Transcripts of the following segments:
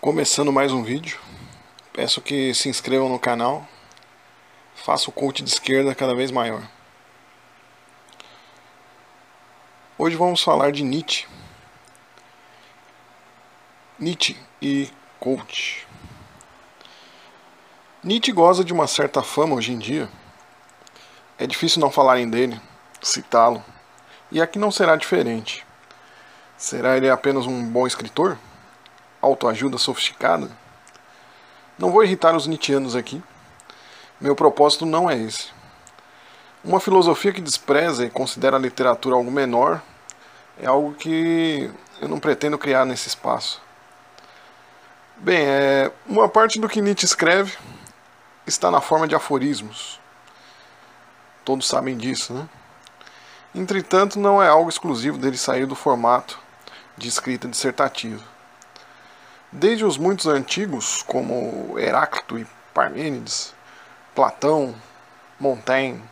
Começando mais um vídeo, peço que se inscrevam no canal, faça o coach de esquerda cada vez maior. Hoje vamos falar de Nietzsche. Nietzsche e coach. Nietzsche goza de uma certa fama hoje em dia. É difícil não falarem dele, citá-lo, e aqui não será diferente. Será ele apenas um bom escritor? Autoajuda sofisticada? Não vou irritar os Nietzscheanos aqui. Meu propósito não é esse. Uma filosofia que despreza e considera a literatura algo menor é algo que eu não pretendo criar nesse espaço. Bem, é, uma parte do que Nietzsche escreve está na forma de aforismos. Todos sabem disso, né? Entretanto, não é algo exclusivo dele sair do formato de escrita dissertativa. Desde os muitos antigos, como Heráclito e Parmênides, Platão, Montaigne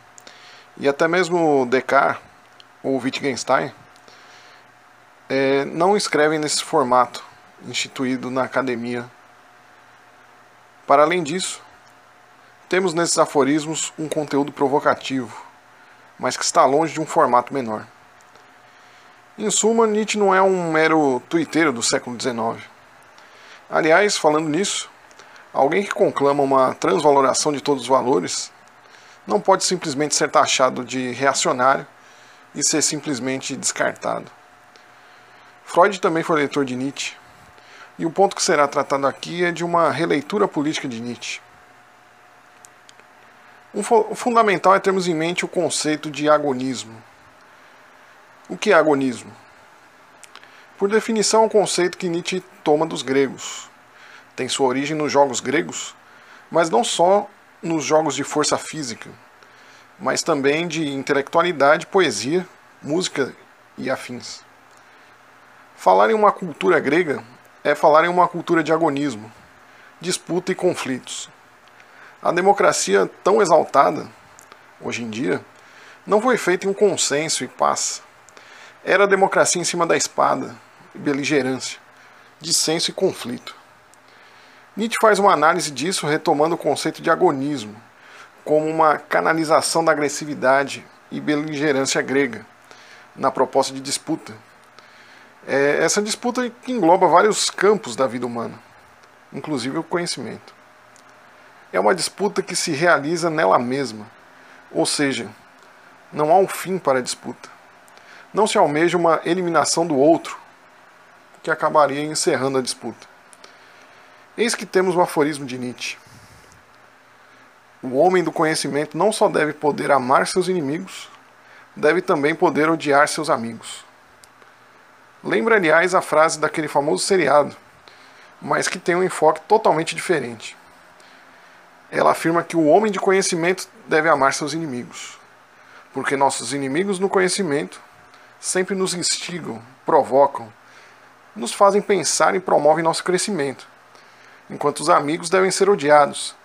e até mesmo Descartes ou Wittgenstein, é, não escrevem nesse formato instituído na academia. Para além disso, temos nesses aforismos um conteúdo provocativo, mas que está longe de um formato menor. Em suma, Nietzsche não é um mero tuiteiro do século XIX. Aliás, falando nisso, alguém que conclama uma transvaloração de todos os valores não pode simplesmente ser taxado de reacionário e ser simplesmente descartado. Freud também foi leitor de Nietzsche, e o ponto que será tratado aqui é de uma releitura política de Nietzsche. O fundamental é termos em mente o conceito de agonismo. O que é agonismo? Por definição, é um conceito que Nietzsche toma dos gregos. Tem sua origem nos jogos gregos, mas não só nos jogos de força física, mas também de intelectualidade, poesia, música e afins. Falar em uma cultura grega é falar em uma cultura de agonismo, disputa e conflitos. A democracia tão exaltada, hoje em dia, não foi feita em um consenso e paz. Era a democracia em cima da espada, beligerância, dissenso e conflito. Nietzsche faz uma análise disso retomando o conceito de agonismo, como uma canalização da agressividade e beligerância grega na proposta de disputa. É essa disputa que engloba vários campos da vida humana, inclusive o conhecimento. É uma disputa que se realiza nela mesma, ou seja, não há um fim para a disputa. Não se almeja uma eliminação do outro, que acabaria encerrando a disputa. Eis que temos o aforismo de Nietzsche. O homem do conhecimento não só deve poder amar seus inimigos, deve também poder odiar seus amigos. Lembra, aliás, a frase daquele famoso seriado, mas que tem um enfoque totalmente diferente. Ela afirma que o homem de conhecimento deve amar seus inimigos, porque nossos inimigos no conhecimento sempre nos instigam, provocam, nos fazem pensar e promovem nosso crescimento, enquanto os amigos devem ser odiados,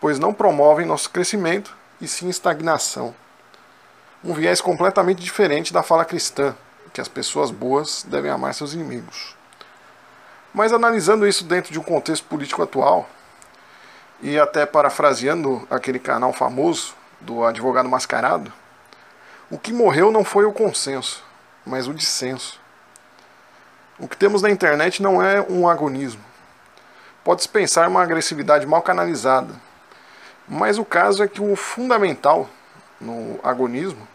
pois não promovem nosso crescimento e sim estagnação. Um viés completamente diferente da fala cristã, que as pessoas boas devem amar seus inimigos. Mas analisando isso dentro de um contexto político atual, e até parafraseando aquele canal famoso do advogado mascarado, o que morreu não foi o consenso, mas o dissenso. O que temos na internet não é um agonismo. Pode-se pensar uma agressividade mal canalizada. Mas o caso é que o fundamental no agonismo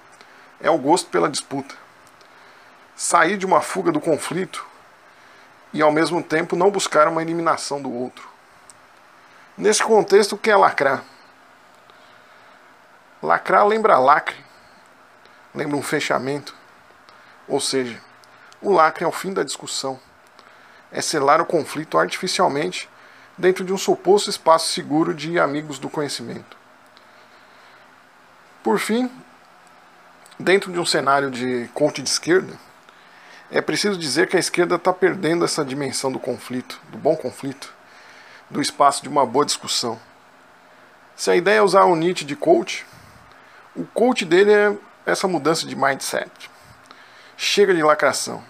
é o gosto pela disputa. Sair de uma fuga do conflito e ao mesmo tempo não buscar uma eliminação do outro. Nesse contexto, o que é lacrar? Lacrar lembra lacre, lembra um fechamento, ou seja, o lacre é o fim da discussão. É selar o conflito artificialmente dentro de um suposto espaço seguro de amigos do conhecimento. Por fim, dentro de um cenário de conte de esquerda, é preciso dizer que a esquerda está perdendo essa dimensão do conflito, do bom conflito, do espaço de uma boa discussão. Se a ideia é usar o Nietzsche de coach, o coach dele é essa mudança de mindset. Chega de lacração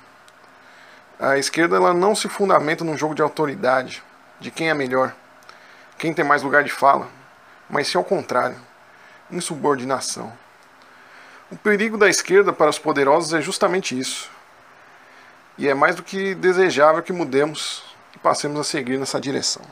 A esquerda ela não se fundamenta num jogo de autoridade, de quem é melhor, quem tem mais lugar de fala, mas sim ao contrário, insubordinação. O perigo da esquerda para os poderosos é justamente isso. E é mais do que desejável que mudemos e passemos a seguir nessa direção.